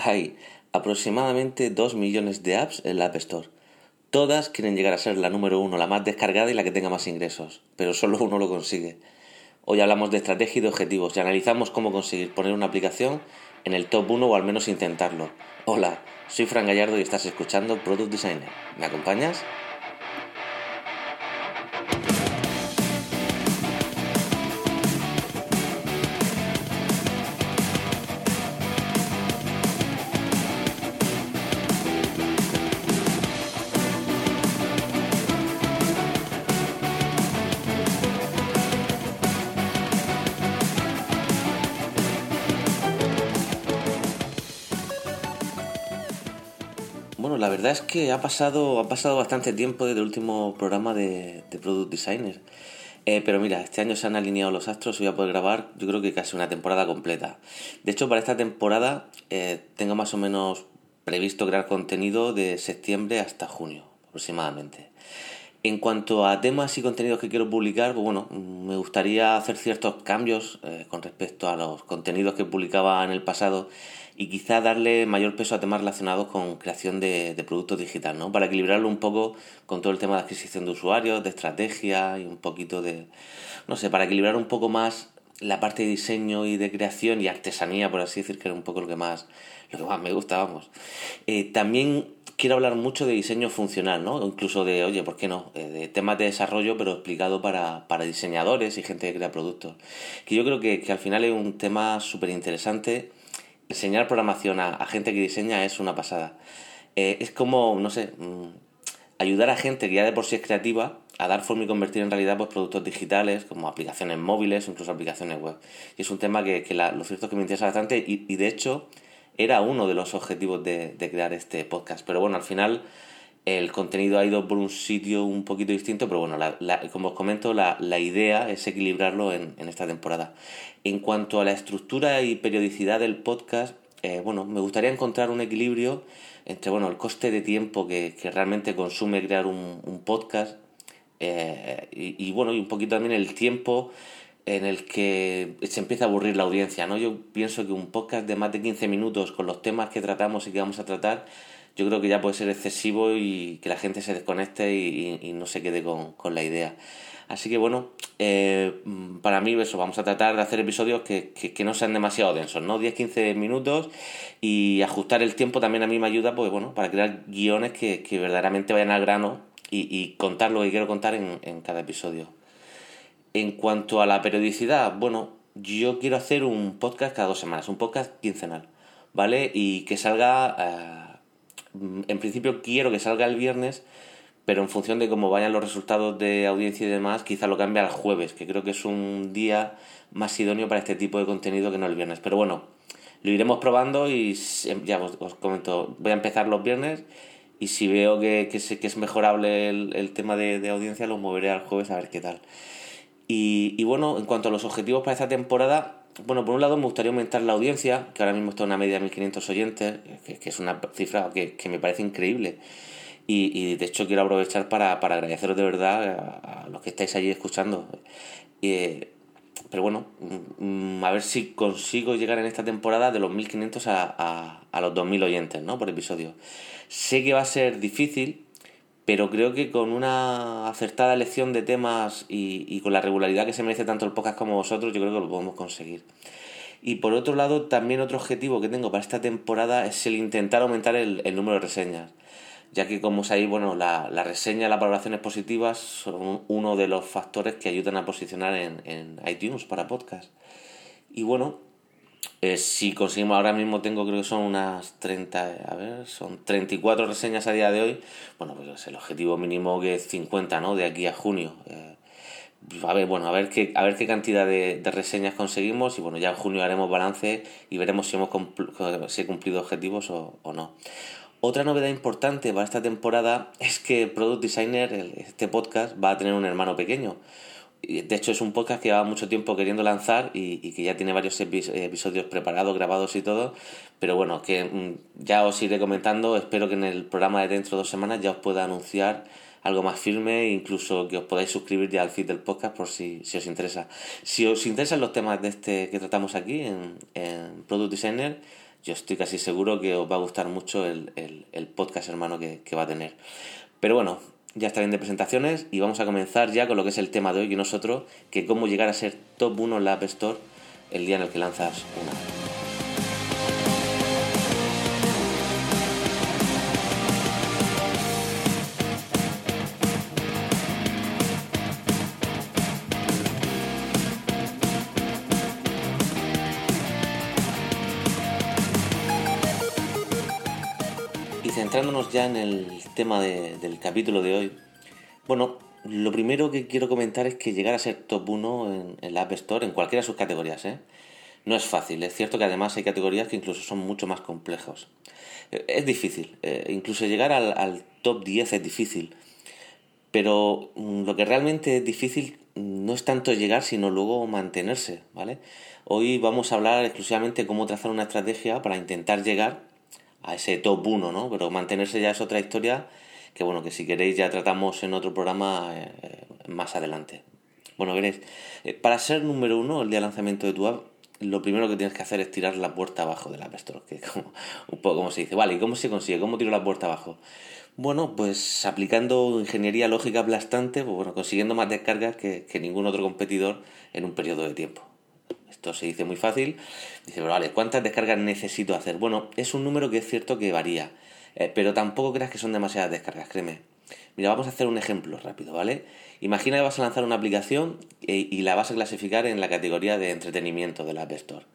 Hay aproximadamente 2 millones de apps en la App Store. Todas quieren llegar a ser la número uno, la más descargada y la que tenga más ingresos, pero solo uno lo consigue. Hoy hablamos de estrategia y de objetivos y analizamos cómo conseguir poner una aplicación en el top 1 o al menos intentarlo. Hola, soy Fran Gallardo y estás escuchando Product Designer. ¿Me acompañas? Verdad es que ha pasado, ha pasado bastante tiempo desde el último programa de, Product Designer. Eh, pero mira, este año se han alineado los astros y voy a poder grabar, yo creo que casi una temporada completa. De hecho, para esta temporada eh, tengo más o menos previsto crear contenido de septiembre hasta junio, aproximadamente. En cuanto a temas y contenidos que quiero publicar, pues bueno, me gustaría hacer ciertos cambios eh, con respecto a los contenidos que publicaba en el pasado y quizá darle mayor peso a temas relacionados con creación de, productos digitales, ¿no? Para equilibrarlo un poco con todo el tema de adquisición de usuarios, de estrategia y un poquito de, no sé, para equilibrar un poco más la parte de diseño y de creación y artesanía, por así decir, que era un poco lo que más, lo que más me gusta, vamos. Eh, también quiero hablar mucho de diseño funcional, ¿no? Incluso de, oye, ¿por qué no? Eh, de temas de desarrollo, pero explicado para, para, diseñadores y gente que crea productos. Que yo creo que, que al final es un tema súper interesante enseñar programación a, gente que diseña es una pasada. Eh, es como, no sé, mm, ayudar a gente que ya de por sí es creativa a dar forma y convertir en realidad pues, productos digitales, como aplicaciones móviles o incluso aplicaciones web. Y es un tema que, lo cierto es que me interesa bastante y, de hecho era uno de los objetivos de crear este podcast. Pero bueno, al final el contenido ha ido por un sitio un poquito distinto, pero bueno, como os comento, la, idea es equilibrarlo en, esta temporada. En cuanto a la estructura y periodicidad del podcast, eh, bueno, me gustaría encontrar un equilibrio entre bueno, el coste de tiempo que, realmente consume crear un, podcast eh, y, bueno, y un poquito también el tiempo en el que se empieza a aburrir la audiencia, ¿no? Yo pienso que un podcast de más de 15 minutos con los temas que tratamos y que vamos a tratar yo creo que ya puede ser excesivo y que la gente se desconecte y, no se quede con, la idea. Así que bueno, eh, para mí eso, vamos a tratar de hacer episodios que, no sean demasiado densos, ¿no? 10-15 minutos y ajustar el tiempo también a mí me ayuda, pues bueno, para crear guiones que, verdaderamente vayan al grano y, contar lo que quiero contar en, cada episodio. En cuanto a la periodicidad, bueno, yo quiero hacer un podcast cada dos semanas, un podcast quincenal, ¿vale? Y que salga... Eh, Mm, en principio quiero que salga el viernes, pero en función de cómo vayan los resultados de audiencia y demás, quizá lo cambie al jueves, que creo que es un día más idóneo para este tipo de contenido que no el viernes. Pero bueno, lo iremos probando y ya os, comento, voy a empezar los viernes y si veo que, que, es mejorable el, tema de, audiencia, lo moveré al jueves a ver qué tal. Y, y bueno, en cuanto a los objetivos para esta temporada, bueno, por un lado me gustaría aumentar la audiencia, que ahora mismo está en una media de 1.500 oyentes, que, es una cifra que, me parece increíble. Y, de hecho quiero aprovechar para, agradeceros de verdad a, los que estáis allí escuchando. pero bueno, mm, a ver si consigo llegar en esta temporada de los 1.500 a, a, los 2.000 oyentes ¿no? por episodio. Sé que va a ser difícil, pero creo que con una acertada elección de temas y, con la regularidad que se merece tanto el podcast como vosotros, yo creo que lo podemos conseguir. Y por otro lado, también otro objetivo que tengo para esta temporada es el intentar aumentar el, número de reseñas, ya que como sabéis, bueno, la, la reseña, las valoraciones positivas son uno de los factores que ayudan a posicionar en, en iTunes para podcast. Y bueno, eh, si conseguimos, ahora mismo tengo, creo que son unas 30, a ver, son 34 reseñas a día de hoy. Bueno, pues el objetivo mínimo que es 50, ¿no? De aquí a junio. Eh, a ver, bueno, a ver qué, a ver qué cantidad de, reseñas conseguimos y bueno, ya en junio haremos balance y veremos si hemos si he cumplido objetivos o, o no. Otra novedad importante para esta temporada es que Product Designer, este podcast, va a tener un hermano pequeño de hecho, es un podcast que lleva mucho tiempo queriendo lanzar y, que ya tiene varios episodios preparados, grabados y todo. Pero bueno, que mm, ya os iré comentando. Espero que en el programa de dentro de dos semanas ya os pueda anunciar algo más firme incluso que os podáis suscribir ya al feed del podcast por si, os interesa. Si os interesan los temas de este que tratamos aquí en, en Product Designer, yo estoy casi seguro que os va a gustar mucho el, podcast hermano que, que va a tener. Pero bueno, ya está bien de presentaciones y vamos a comenzar ya con lo que es el tema de hoy y nosotros, que cómo llegar a ser top 1 en la Store el día en el que lanzas una. Centrándonos ya en el tema del capítulo de hoy, bueno, lo primero que quiero comentar es que llegar a ser top 1 en, la App Store, en cualquiera de sus categorías, ¿eh? no es fácil. Es cierto que además hay categorías que incluso son mucho más complejos. Eh, es difícil, eh, incluso llegar al, top 10 es difícil, pero mm, lo que realmente es difícil no es tanto llegar, sino luego mantenerse, ¿vale? Hoy vamos a hablar exclusivamente de cómo trazar una estrategia para intentar llegar a ese top 1, ¿no? Pero mantenerse ya es otra historia que, bueno, que si queréis ya tratamos en otro programa eh, más adelante. Bueno, veréis, eh, para ser número uno el día de lanzamiento de tu app, lo primero que tienes que hacer es tirar la puerta abajo de la App Store, que como, un poco como se dice. Vale, ¿y cómo se consigue? ¿Cómo tiro la puerta abajo? Bueno, pues aplicando ingeniería lógica aplastante, pues bueno, consiguiendo más descargas que ningún otro competidor en un periodo de tiempo. Esto se dice muy fácil. Dice, pero vale, ¿cuántas descargas necesito hacer? Bueno, es un número que es cierto que varía, eh, pero tampoco creas que son demasiadas descargas, créeme. Mira, vamos a hacer un ejemplo rápido, ¿vale? Imagina que vas a lanzar una aplicación eh, y la vas a clasificar en la categoría de entretenimiento de la App Store.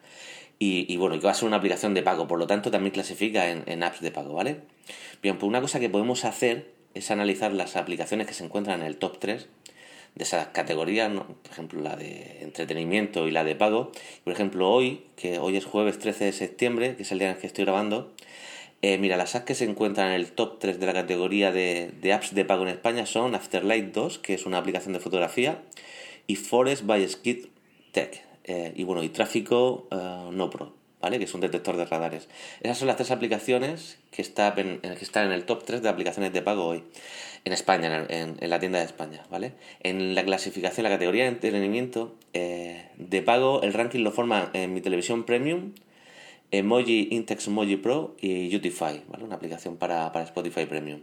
Y, bueno, que va a ser una aplicación de pago, por lo tanto también clasifica en, en apps de pago, ¿vale? Bien, pues una cosa que podemos hacer es analizar las aplicaciones que se encuentran en el top 3 de esas categorías, por ejemplo la de entretenimiento y la de pago. Por ejemplo, hoy, que hoy es jueves 13 de septiembre, que es el día en el que estoy grabando, eh, mira, las apps que se encuentran en el top 3 de la categoría de, apps de pago en España son Afterlight 2, que es una aplicación de fotografía, y Forest by Skid Tech, eh, y bueno, y Tráfico uh, No Pro, ¿vale? Que es un detector de radares. Esas son las tres aplicaciones que, está que están en el top 3 de aplicaciones de pago hoy en España, en, la tienda de España, ¿vale? En la clasificación, la categoría de entretenimiento eh, de pago, el ranking lo forma en mi televisión premium, Emoji, Intex Emoji Pro y Utify, ¿vale? Una aplicación para, Spotify Premium.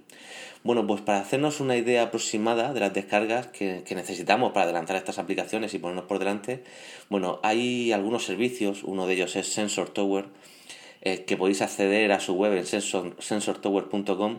Bueno, pues para hacernos una idea aproximada de las descargas que, necesitamos para adelantar estas aplicaciones y ponernos por delante, bueno, hay algunos servicios, uno de ellos es Sensor Tower, eh, que podéis acceder a su web en sensortower.com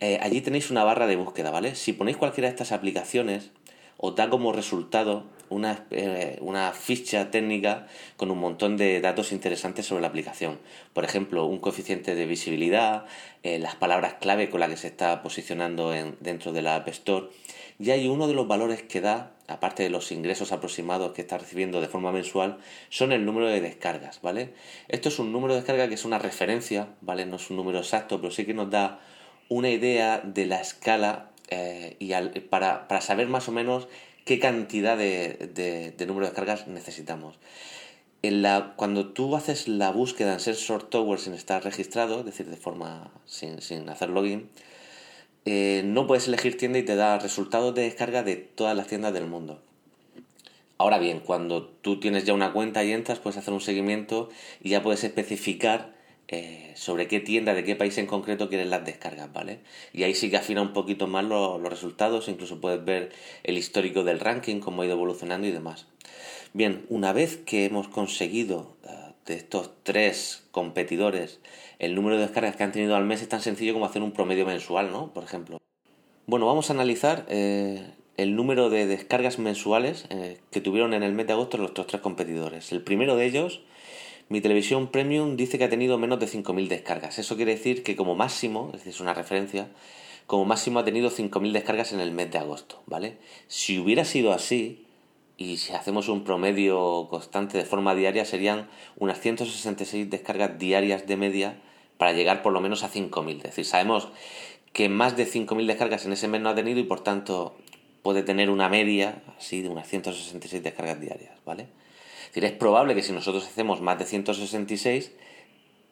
eh, allí tenéis una barra de búsqueda, ¿vale? Si ponéis cualquiera de estas aplicaciones, os da como resultado una, eh, una, ficha técnica con un montón de datos interesantes sobre la aplicación. Por ejemplo, un coeficiente de visibilidad, eh, las palabras clave con las que se está posicionando en, dentro de la App Store. Y hay uno de los valores que da, aparte de los ingresos aproximados que está recibiendo de forma mensual, son el número de descargas, ¿vale? Esto es un número de descarga que es una referencia, ¿vale? No es un número exacto, pero sí que nos da una idea de la escala eh, y para, saber más o menos qué cantidad de, número de descargas necesitamos. En la, cuando tú haces la búsqueda en Sensor Tower sin estar registrado, es decir, de forma sin, hacer login, eh, no puedes elegir tienda y te da resultados de descarga de todas las tiendas del mundo. Ahora bien, cuando tú tienes ya una cuenta y entras, puedes hacer un seguimiento y ya puedes especificar eh, sobre qué tienda, de qué país en concreto quieren las descargas, ¿vale? Y ahí sí que afina un poquito más los, resultados, incluso puedes ver el histórico del ranking, cómo ha ido evolucionando y demás. Bien, una vez que hemos conseguido eh, de estos tres competidores el número de descargas que han tenido al mes, es tan sencillo como hacer un promedio mensual, ¿no? Por ejemplo. Bueno, vamos a analizar eh, el número de descargas mensuales que tuvieron en el mes de agosto los otros tres competidores. El primero de ellos mi televisión premium dice que ha tenido menos de 5.000 descargas. Eso quiere decir que como máximo, es decir, es una referencia, como máximo ha tenido 5.000 descargas en el mes de agosto, ¿vale? Si hubiera sido así, y si hacemos un promedio constante de forma diaria, serían unas 166 descargas diarias de media para llegar por lo menos a 5.000. Es decir, sabemos que más de 5.000 descargas en ese mes no ha tenido y por tanto puede tener una media así de unas 166 descargas diarias, ¿vale? Es probable que si nosotros hacemos más de 166,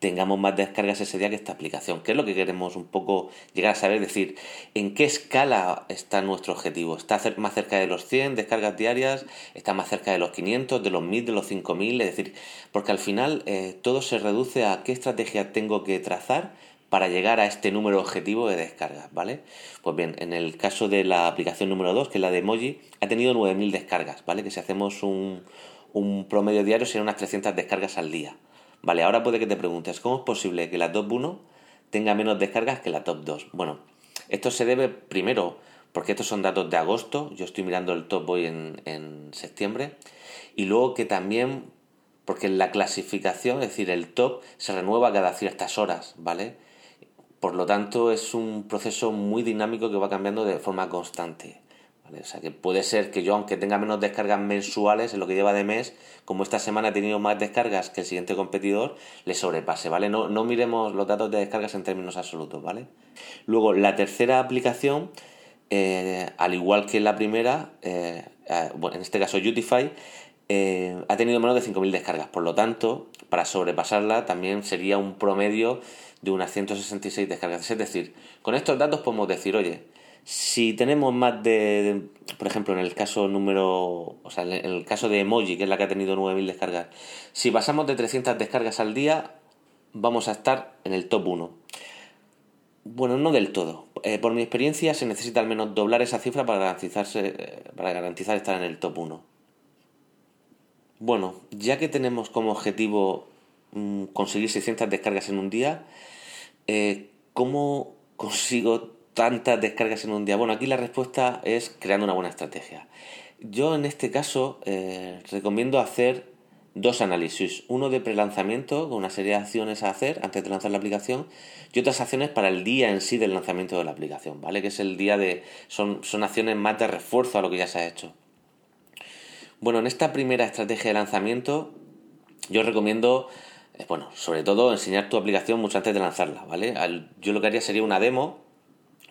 tengamos más descargas ese día que esta aplicación. ¿Qué es lo que queremos un poco llegar a saber? Es decir, ¿en qué escala está nuestro objetivo? ¿Está más cerca de los 100 descargas diarias? ¿Está más cerca de los 500, de los 1000, de los 5000? Es decir, porque al final eh, todo se reduce a qué estrategia tengo que trazar para llegar a este número objetivo de descargas, ¿vale? Pues bien, en el caso de la aplicación número 2, que es la de Emoji, ha tenido 9.000 descargas, ¿vale? Que si hacemos un, un promedio diario serían unas 300 descargas al día. Vale, ahora puede que te preguntes, ¿cómo es posible que la top 1 tenga menos descargas que la top 2? Bueno, esto se debe primero porque estos son datos de agosto, yo estoy mirando el top hoy en, en septiembre, y luego que también, porque la clasificación, es decir, el top se renueva cada ciertas horas, ¿vale? Por lo tanto, es un proceso muy dinámico que va cambiando de forma constante. O sea que puede ser que yo, aunque tenga menos descargas mensuales en lo que lleva de mes, como esta semana he tenido más descargas que el siguiente competidor, le sobrepase, ¿vale? No, no miremos los datos de descargas en términos absolutos, ¿vale? Luego, la tercera aplicación, eh, al igual que la primera, eh, eh, bueno, en este caso Utify, ha tenido menos de 5.000 descargas. Por lo tanto, para sobrepasarla también sería un promedio de unas 166 descargas. Es decir, con estos datos podemos decir, oye, si tenemos más de, por ejemplo, en el caso número, o sea, en el caso de Emoji, que es la que ha tenido 9.000 descargas, si pasamos de 300 descargas al día, vamos a estar en el top 1. Bueno, no del todo. Eh, por mi experiencia se necesita al menos doblar esa cifra para, garantizarse, eh, para garantizar estar en el top 1. Bueno, ya que tenemos como objetivo mm, conseguir 600 descargas en un día, eh, ¿cómo consigo tantas descargas en un día? Bueno, aquí la respuesta es creando una buena estrategia. Yo en este caso eh, recomiendo hacer dos análisis, uno de prelanzamiento con una serie de acciones a hacer antes de lanzar la aplicación y otras acciones para el día en sí del lanzamiento de la aplicación, ¿vale? Que es el día de son son acciones más de refuerzo a lo que ya se ha hecho. Bueno, en esta primera estrategia de lanzamiento yo recomiendo eh, bueno, sobre todo enseñar tu aplicación mucho antes de lanzarla, ¿vale? Yo lo que haría sería una demo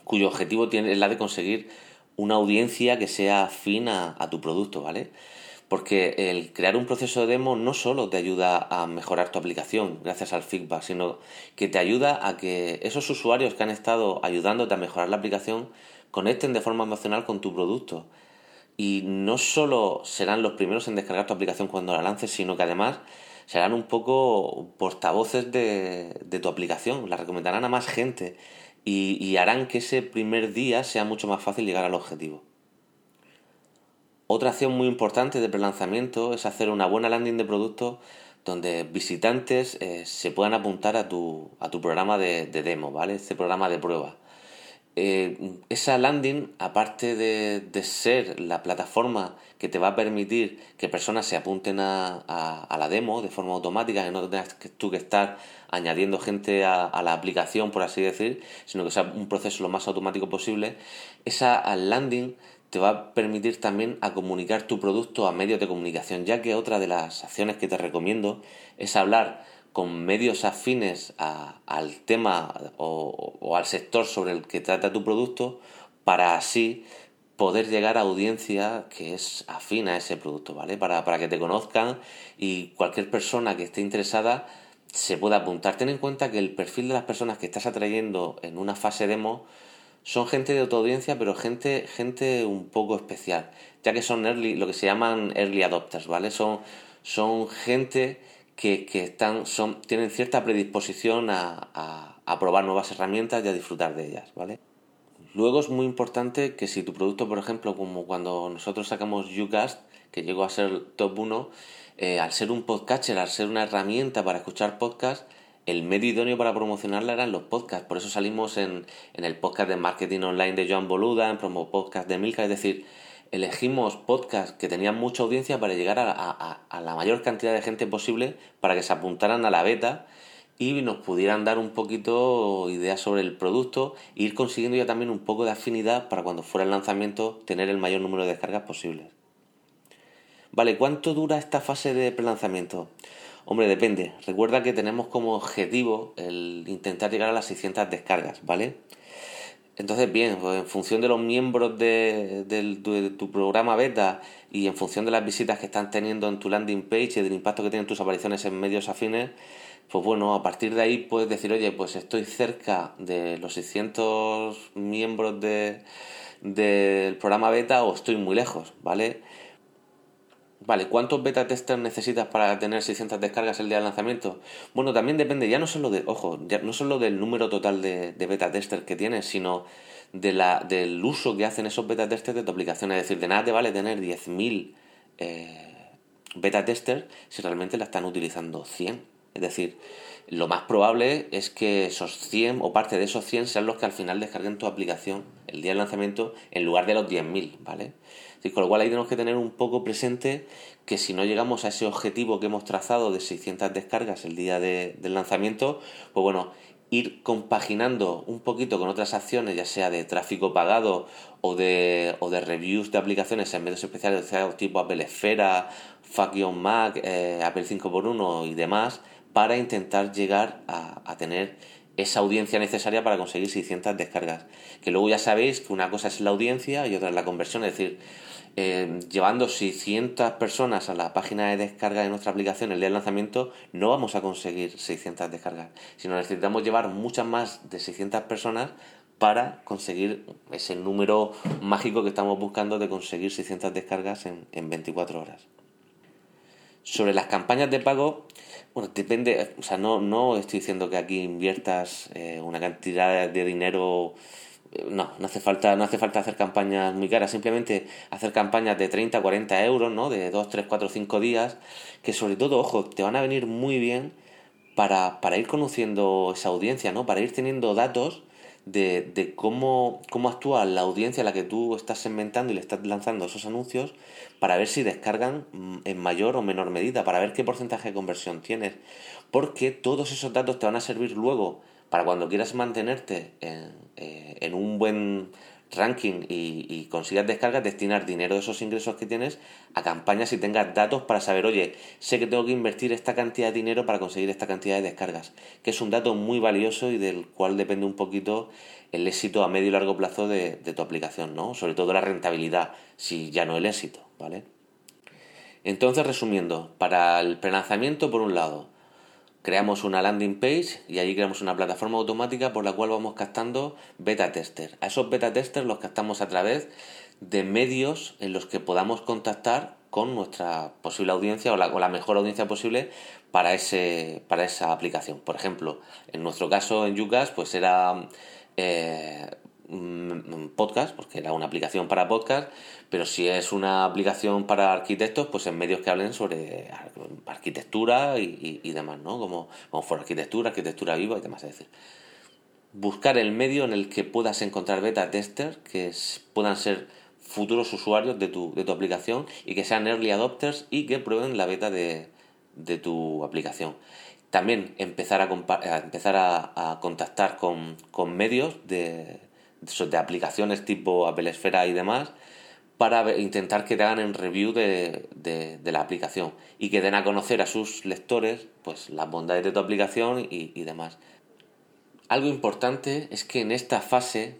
cuyo objetivo tiene, es la de conseguir una audiencia que sea afín a, tu producto, ¿vale? Porque el crear un proceso de demo no solo te ayuda a mejorar tu aplicación gracias al feedback, sino que te ayuda a que esos usuarios que han estado ayudándote a mejorar la aplicación conecten de forma emocional con tu producto. Y no solo serán los primeros en descargar tu aplicación cuando la lances, sino que además serán un poco portavoces de, de tu aplicación, la recomendarán a más gente y, harán que ese primer día sea mucho más fácil llegar al objetivo. Otra acción muy importante de prelanzamiento es hacer una buena landing de producto donde visitantes eh, se puedan apuntar a tu, a tu programa de, de, demo, ¿vale? Este programa de prueba. Eh, esa landing, aparte de, ser la plataforma que te va a permitir que personas se apunten a, la demo de forma automática, que no tengas que, tú que estar añadiendo gente a, la aplicación, por así decir, sino que sea un proceso lo más automático posible, esa landing te va a permitir también a comunicar tu producto a medios de comunicación, ya que otra de las acciones que te recomiendo es hablar con medios afines al tema o, al sector sobre el que trata tu producto para así poder llegar a audiencia que es afín a ese producto, ¿vale? Para, para que te conozcan y cualquier persona que esté interesada se pueda apuntar. Ten en cuenta que el perfil de las personas que estás atrayendo en una fase demo son gente de audiencia, pero gente, gente un poco especial, ya que son early, lo que se llaman early adopters, ¿vale? Son, son gente que, están, son, tienen cierta predisposición a, a, probar nuevas herramientas y a disfrutar de ellas, ¿vale? Luego es muy importante que si tu producto, por ejemplo, como cuando nosotros sacamos Ucast, que llegó a ser top 1, eh, al ser un podcaster, al ser una herramienta para escuchar podcasts, el medio idóneo para promocionarla eran los podcasts. Por eso salimos en, en el podcast de marketing online de Joan Boluda, en promo podcast de Milka, es decir, elegimos podcasts que tenían mucha audiencia para llegar a, la mayor cantidad de gente posible para que se apuntaran a la beta y nos pudieran dar un poquito ideas sobre el producto e ir consiguiendo ya también un poco de afinidad para cuando fuera el lanzamiento tener el mayor número de descargas posibles. Vale, ¿cuánto dura esta fase de prelanzamiento? Hombre, depende. Recuerda que tenemos como objetivo el intentar llegar a las 600 descargas, ¿vale? Entonces, bien, pues en función de los miembros de, tu programa beta y en función de las visitas que están teniendo en tu landing page y del impacto que tienen tus apariciones en medios afines, pues bueno, a partir de ahí puedes decir, oye, pues estoy cerca de los 600 miembros de, del programa beta o estoy muy lejos, ¿vale? Vale, ¿cuántos beta testers necesitas para tener 600 descargas el día de lanzamiento? Bueno, también depende, ya no solo de, ojo, ya no solo del número total de, beta testers que tienes, sino de la, del uso que hacen esos beta testers de tu aplicación. Es decir, de nada te vale tener 10.000 eh, beta testers si realmente la están utilizando 100. Es decir, lo más probable es que esos 100 o parte de esos 100 sean los que al final descarguen tu aplicación el día del lanzamiento en lugar de los 10.000, ¿vale? Con lo cual ahí tenemos que tener un poco presente que si no llegamos a ese objetivo que hemos trazado de 600 descargas el día del lanzamiento, pues bueno, ir compaginando un poquito con otras acciones, ya sea de tráfico pagado o de, o de reviews de aplicaciones en medios especiales, sea tipo Apple Esfera, Fuck Mac, eh, Apple 5x1 y demás, para intentar llegar a, a tener esa audiencia necesaria para conseguir 600 descargas. Que luego ya sabéis que una cosa es la audiencia y otra es la conversión, es decir, eh, llevando 600 personas a la página de descarga de nuestra aplicación el día del lanzamiento, no vamos a conseguir 600 descargas, sino necesitamos llevar muchas más de 600 personas para conseguir ese número mágico que estamos buscando de conseguir 600 descargas en, en 24 horas. Sobre las campañas de pago, bueno, depende, o sea, no, no estoy diciendo que aquí inviertas eh, una cantidad de dinero no, no hace falta, no hace falta hacer campañas muy caras, simplemente hacer campañas de 30, 40 euros, ¿no? De 2, 3, 4, 5 días, que sobre todo, ojo, te van a venir muy bien para, para ir conociendo esa audiencia, ¿no? Para ir teniendo datos de, de cómo, cómo actúa la audiencia a la que tú estás segmentando y le estás lanzando esos anuncios para ver si descargan en mayor o menor medida, para ver qué porcentaje de conversión tienes. Porque todos esos datos te van a servir luego para cuando quieras mantenerte en, eh, un buen ranking y, consigas descargas, destinar dinero de esos ingresos que tienes a campañas y tengas datos para saber, oye, sé que tengo que invertir esta cantidad de dinero para conseguir esta cantidad de descargas, que es un dato muy valioso y del cual depende un poquito el éxito a medio y largo plazo de, tu aplicación, ¿no? Sobre todo la rentabilidad, si ya no el éxito, ¿vale? Entonces, resumiendo, para el prelanzamiento, por un lado, creamos una landing page y allí creamos una plataforma automática por la cual vamos captando beta tester. A esos beta testers los captamos a través de medios en los que podamos contactar con nuestra posible audiencia o la, mejor audiencia posible para, ese, para esa aplicación. Por ejemplo, en nuestro caso en Yucas, pues era eh, podcast, porque era una aplicación para podcast, pero si es una aplicación para arquitectos, pues en medios que hablen sobre arquitectura y, demás, ¿no? Como, como for arquitectura, arquitectura viva y demás. Es decir, buscar el medio en el que puedas encontrar beta testers que puedan ser futuros usuarios de tu, de tu aplicación y que sean early adopters y que prueben la beta de, de tu aplicación. También empezar a, empezar a, contactar con, con medios de, de aplicaciones tipo Apple Esfera y demás para intentar que te hagan en review de, de, la aplicación y que den a conocer a sus lectores pues las bondades de tu aplicación y, y demás. Algo importante es que en esta fase,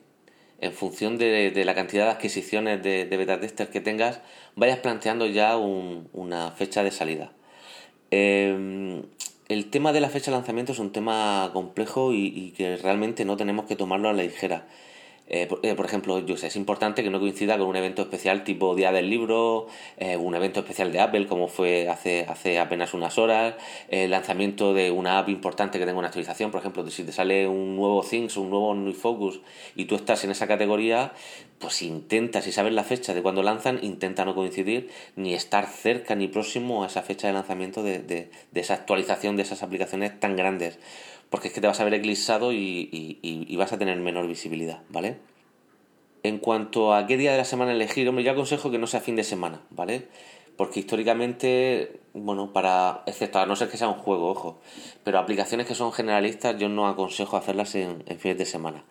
en función de, de la cantidad de adquisiciones de, beta testers que tengas, vayas planteando ya una fecha de salida. Em, el tema de la fecha de lanzamiento es un tema complejo y, y que realmente no tenemos que tomarlo a la ligera. Eh, eh, por, ejemplo, yo sé, es importante que no coincida con un evento especial tipo Día del Libro, eh, un evento especial de Apple, como fue hace, hace apenas unas horas, el lanzamiento de una app importante que tenga una actualización, por ejemplo, si te sale un nuevo Things, un nuevo New Focus y tú estás en esa categoría, pues intenta, si sabes la fecha de cuando lanzan, intenta no coincidir ni estar cerca ni próximo a esa fecha de lanzamiento de, de esa actualización de esas aplicaciones tan grandes porque es que te vas a ver eclipsado y, vas a tener menor visibilidad, ¿vale? En cuanto a qué día de la semana elegir, hombre, yo aconsejo que no sea fin de semana, ¿vale? Porque históricamente, bueno, para, excepto a no ser que sea un juego, ojo, pero aplicaciones que son generalistas yo no aconsejo hacerlas en, fines de semana.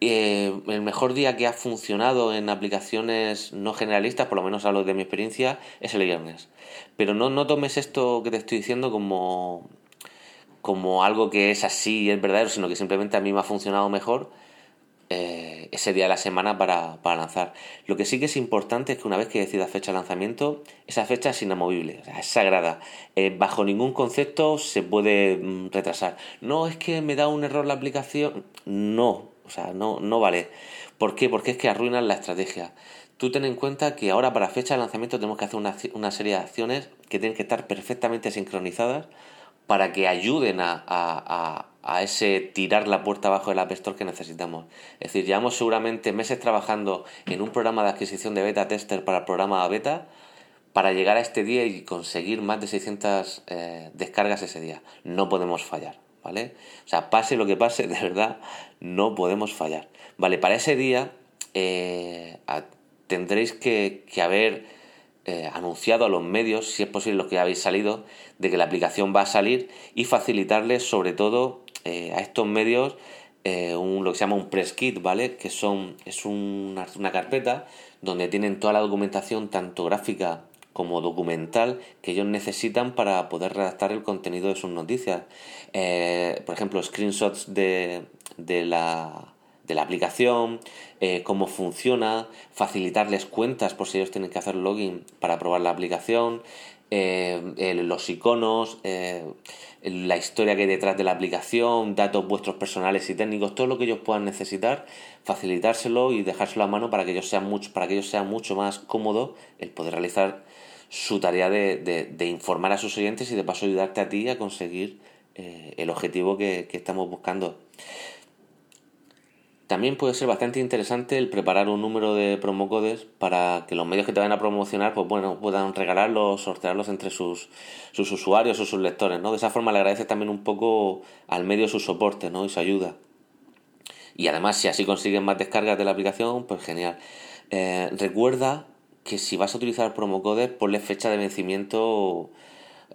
Eh, el mejor día que ha funcionado en aplicaciones no generalistas, por lo menos hablo de mi experiencia, es el viernes. Pero no, no tomes esto que te estoy diciendo como, como algo que es así y es verdadero, sino que simplemente a mí me ha funcionado mejor eh, ese día de la semana para, lanzar. Lo que sí que es importante es que una vez que decida fecha de lanzamiento, esa fecha es inamovible, es sagrada. Eh, bajo ningún concepto se puede mm, retrasar. No es que me da un error la aplicación. No, o sea, no, no vale. ¿Por qué? Porque es que arruinan la estrategia. Tú ten en cuenta que ahora para fecha de lanzamiento tenemos que hacer una, serie de acciones que tienen que estar perfectamente sincronizadas para que ayuden a a ese tirar la puerta abajo del App Store que necesitamos. Es decir, llevamos seguramente meses trabajando en un programa de adquisición de beta tester para el programa beta para llegar a este día y conseguir más de 600 eh, descargas ese día. No podemos fallar, ¿vale? O sea, pase lo que pase, de verdad, no podemos fallar. Vale, para ese día eh, tendréis que, haber eh, anunciado a los medios, si es posible los que habéis salido, de que la aplicación va a salir y facilitarles sobre todo eh, a estos medios eh, un, lo que se llama un press kit, ¿vale? Que son, es una, carpeta donde tienen toda la documentación, tanto gráfica como documental, que ellos necesitan para poder redactar el contenido de sus noticias. Por ejemplo, screenshots de, de la de la aplicación, cómo funciona, facilitarles cuentas por si ellos tienen que hacer login para probar la aplicación, los iconos, la historia que hay detrás de la aplicación, datos vuestros personales y técnicos, todo lo que ellos puedan necesitar, facilitárselo y dejárselo a mano para que ellos sean mucho, para que ellos sean mucho más cómodo el poder realizar su tarea de, informar a sus oyentes y de paso ayudarte a ti a conseguir eh, el objetivo que estamos buscando. También puede ser bastante interesante el preparar un número de promocodes para que los medios que te vayan a promocionar pues bueno, puedan regalarlos, sortearlos entre sus, sus usuarios o sus lectores, ¿no? De esa forma le agradeces también un poco al medio su soporte, ¿no? Y su ayuda. Y además, si así consiguen más descargas de la aplicación, pues genial. Eh, recuerda que si vas a utilizar promocodes, ponle fecha de vencimiento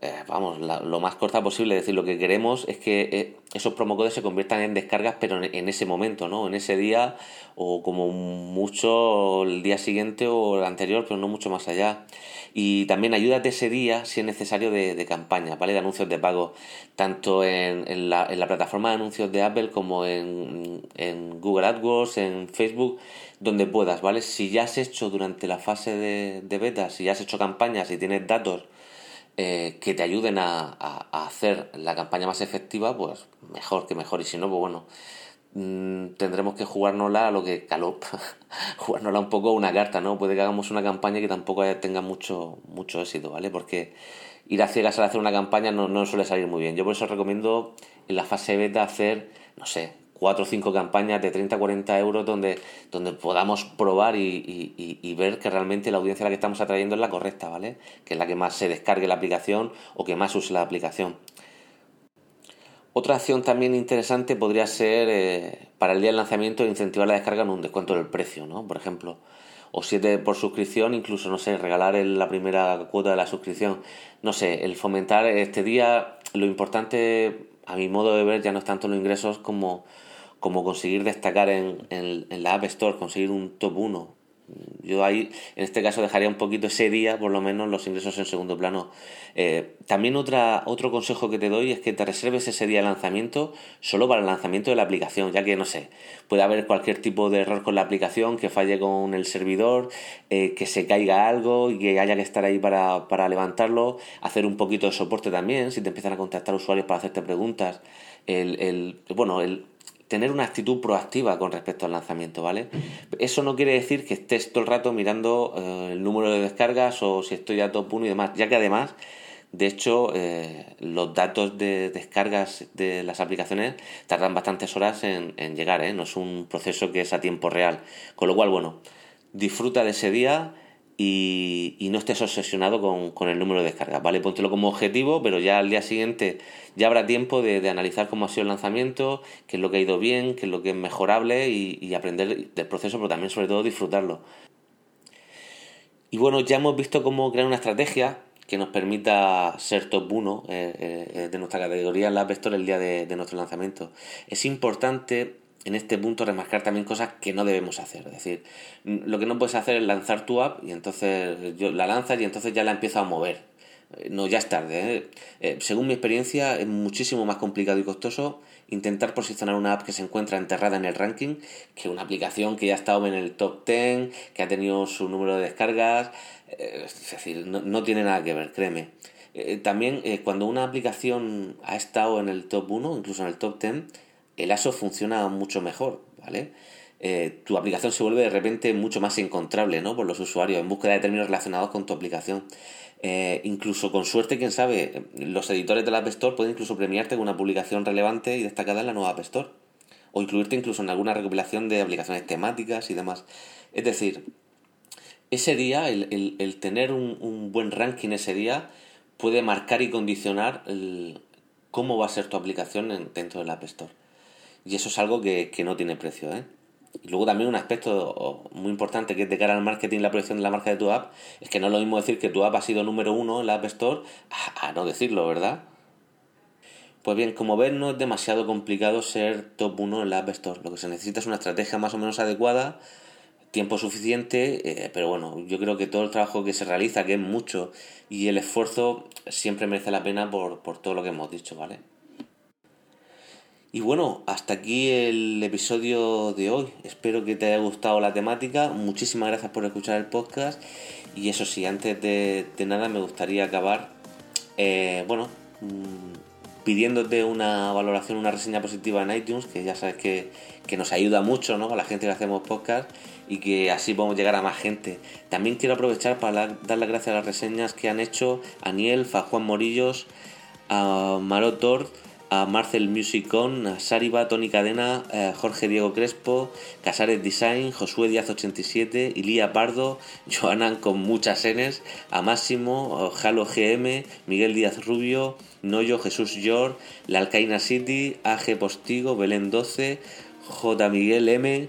eh, vamos, lo más corta posible. Es decir, lo que queremos es que eh, esos promocodes se conviertan en descargas, pero en, ese momento, ¿no? En ese día o como mucho el día siguiente o el anterior, pero no mucho más allá. Y también ayúdate ese día, si es necesario, de, de campaña, ¿vale? De anuncios de pago, tanto en, en, la, en la plataforma de anuncios de Apple como en, en Google AdWords, en Facebook donde puedas, ¿vale? Si ya has hecho durante la fase de, de beta, si ya has hecho campañas y tienes datos eh, que te ayuden a, hacer la campaña más efectiva, pues mejor que mejor. Y si no, pues bueno, mm, tendremos que jugárnosla a lo que calop, jugárnosla un poco a una carta, ¿no? Puede que hagamos una campaña que tampoco tenga mucho, mucho éxito, ¿vale? Porque ir a ciegas al hacer una campaña no, no suele salir muy bien. Yo por eso recomiendo en la fase beta hacer, no sé, cuatro o cinco campañas de 30 40 euros donde, donde podamos probar y, ver que realmente la audiencia a la que estamos atrayendo es la correcta, ¿vale? Que es la que más se descargue la aplicación o que más use la aplicación. Otra acción también interesante podría ser eh, para el día del lanzamiento incentivar la descarga en un descuento del precio, ¿no? Por ejemplo, o siete por suscripción, incluso, no sé, regalar la primera cuota de la suscripción. No sé, el fomentar este día, lo importante, a mi modo de ver, ya no es tanto los ingresos como como conseguir destacar en, en, la App Store, conseguir un top 1. Yo ahí, en este caso, dejaría un poquito ese día, por lo menos, los ingresos en segundo plano. Eh, también otra, otro consejo que te doy es que te reserves ese día de lanzamiento solo para el lanzamiento de la aplicación, ya que, no sé, puede haber cualquier tipo de error con la aplicación, que falle con el servidor, eh, que se caiga algo y que haya que estar ahí para, para levantarlo, hacer un poquito de soporte también, si te empiezan a contactar usuarios para hacerte preguntas. El, el, bueno, el, tener una actitud proactiva con respecto al lanzamiento, ¿vale? Eso no quiere decir que estés todo el rato mirando eh, el número de descargas o si estoy a top 1 y demás, ya que además, de hecho, eh, los datos de descargas de las aplicaciones tardan bastantes horas en, en llegar, ¿eh? No es un proceso que es a tiempo real. Con lo cual, bueno, disfruta de ese día y, no estés obsesionado con, el número de descargas, ¿vale? Póntelo como objetivo, pero ya al día siguiente ya habrá tiempo de, analizar cómo ha sido el lanzamiento, qué es lo que ha ido bien, qué es lo que es mejorable y, aprender del proceso, pero también sobre todo disfrutarlo. Y bueno, ya hemos visto cómo crear una estrategia que nos permita ser top 1 eh, eh, de nuestra categoría en la App el día de nuestro lanzamiento. Es importante en este punto remarcar también cosas que no debemos hacer. Es decir, lo que no puedes hacer es lanzar tu app y entonces yo la lanzas y entonces ya la empiezo a mover. Eh, no, ya es tarde. ¿eh? Eh, según mi experiencia, es muchísimo más complicado y costoso intentar posicionar una app que se encuentra enterrada en el ranking que una aplicación que ya ha estado en el top 10, que ha tenido su número de descargas. Eh, es decir, no, tiene nada que ver, créeme. Eh, también eh, cuando una aplicación ha estado en el top 1, incluso en el top 10, el ASO funciona mucho mejor, ¿vale? tu aplicación se vuelve de repente mucho más encontrable ¿no? por los usuarios en búsqueda de términos relacionados con tu aplicación. Eh, incluso con suerte, quién sabe, los editores de la App Store pueden incluso premiarte con una publicación relevante y destacada en la nueva App Store. O incluirte incluso en alguna recopilación de aplicaciones temáticas y demás. Es decir, ese día, el, tener un, buen ranking ese día, puede marcar y condicionar cómo va a ser tu aplicación dentro de la App Store. Y eso es algo que, que no tiene precio, ¿eh? Y luego también un aspecto muy importante que es de cara al marketing y la proyección de la marca de tu app, es que no es lo mismo decir que tu app ha sido número uno en la App Store a, no decirlo, ¿verdad? Pues bien, como ves, no es demasiado complicado ser top 1 en la App Store. Lo que se necesita es una estrategia más o menos adecuada, tiempo suficiente, eh, pero bueno, yo creo que todo el trabajo que se realiza, que es mucho, y el esfuerzo siempre merece la pena por, por todo lo que hemos dicho, ¿vale? Y bueno, hasta aquí el episodio de hoy. Espero que te haya gustado la temática. Muchísimas gracias por escuchar el podcast. Y eso sí, antes de, nada me gustaría acabar, eh, bueno, mm, pidiéndote una valoración, una reseña positiva en iTunes, que ya sabes que, nos ayuda mucho, ¿no? A la gente que hacemos podcast y que así podemos llegar a más gente. También quiero aprovechar para dar las gracias a las reseñas que han hecho Aniel, Juan Morillos, a Marotor a Marcel Musicon, a Sariba, Tony Cadena, a Jorge Diego Crespo, Casares Design, Josué Díaz 87, Ilía Pardo, Joanan con muchas Ns, a Máximo, Jalo GM, Miguel Díaz Rubio, Noyo Jesús Yor, La Alcaina City, AG Postigo, Belén 12, J. Miguel M,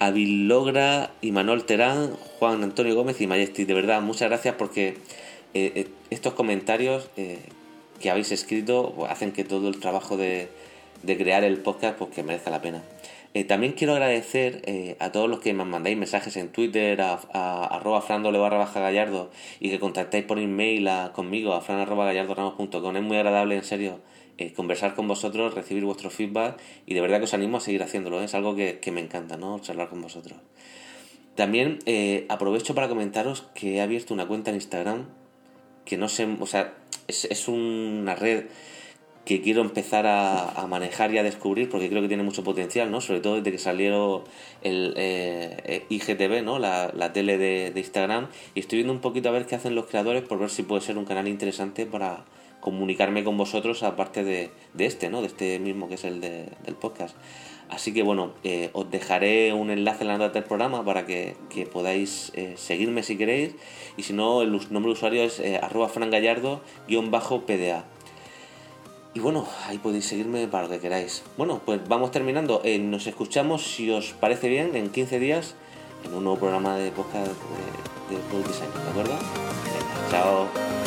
Avilogra, Manuel Terán, Juan Antonio Gómez y Majesty. De verdad, muchas gracias porque eh, eh, estos comentarios eh, que habéis escrito pues, hacen que todo el trabajo de, crear el podcast pues que merezca la pena. Eh, también quiero agradecer eh, a todos los que me mandáis mensajes en Twitter, a, a arroba barra baja gallardo y que contactáis por email conmigo a fran arroba Es muy agradable, en serio, eh, conversar con vosotros, recibir vuestro feedback y de verdad que os animo a seguir haciéndolo. Es algo que, que me encanta, ¿no? Charlar con vosotros. También aprovecho para comentaros que he abierto una cuenta en Instagram que no sé, o sea, es, una red que quiero empezar a, manejar y a descubrir porque creo que tiene mucho potencial, ¿no? Sobre todo desde que salió el eh, IGTV, ¿no? La, tele de, Instagram y estoy viendo un poquito a ver qué hacen los creadores por ver si puede ser un canal interesante para comunicarme con vosotros aparte de, este, ¿no? De este mismo que es el del podcast. Así que bueno, eh, os dejaré un enlace en la nota del programa para que, podáis eh, seguirme si queréis. Y si no, el nombre de usuario es eh, arroba frangallardo-pda. Y bueno, ahí podéis seguirme para lo que queráis. Bueno, pues vamos terminando. nos escuchamos, si os parece bien, en 15 días en un nuevo programa de podcast de, de Design. ¿De acuerdo? chao.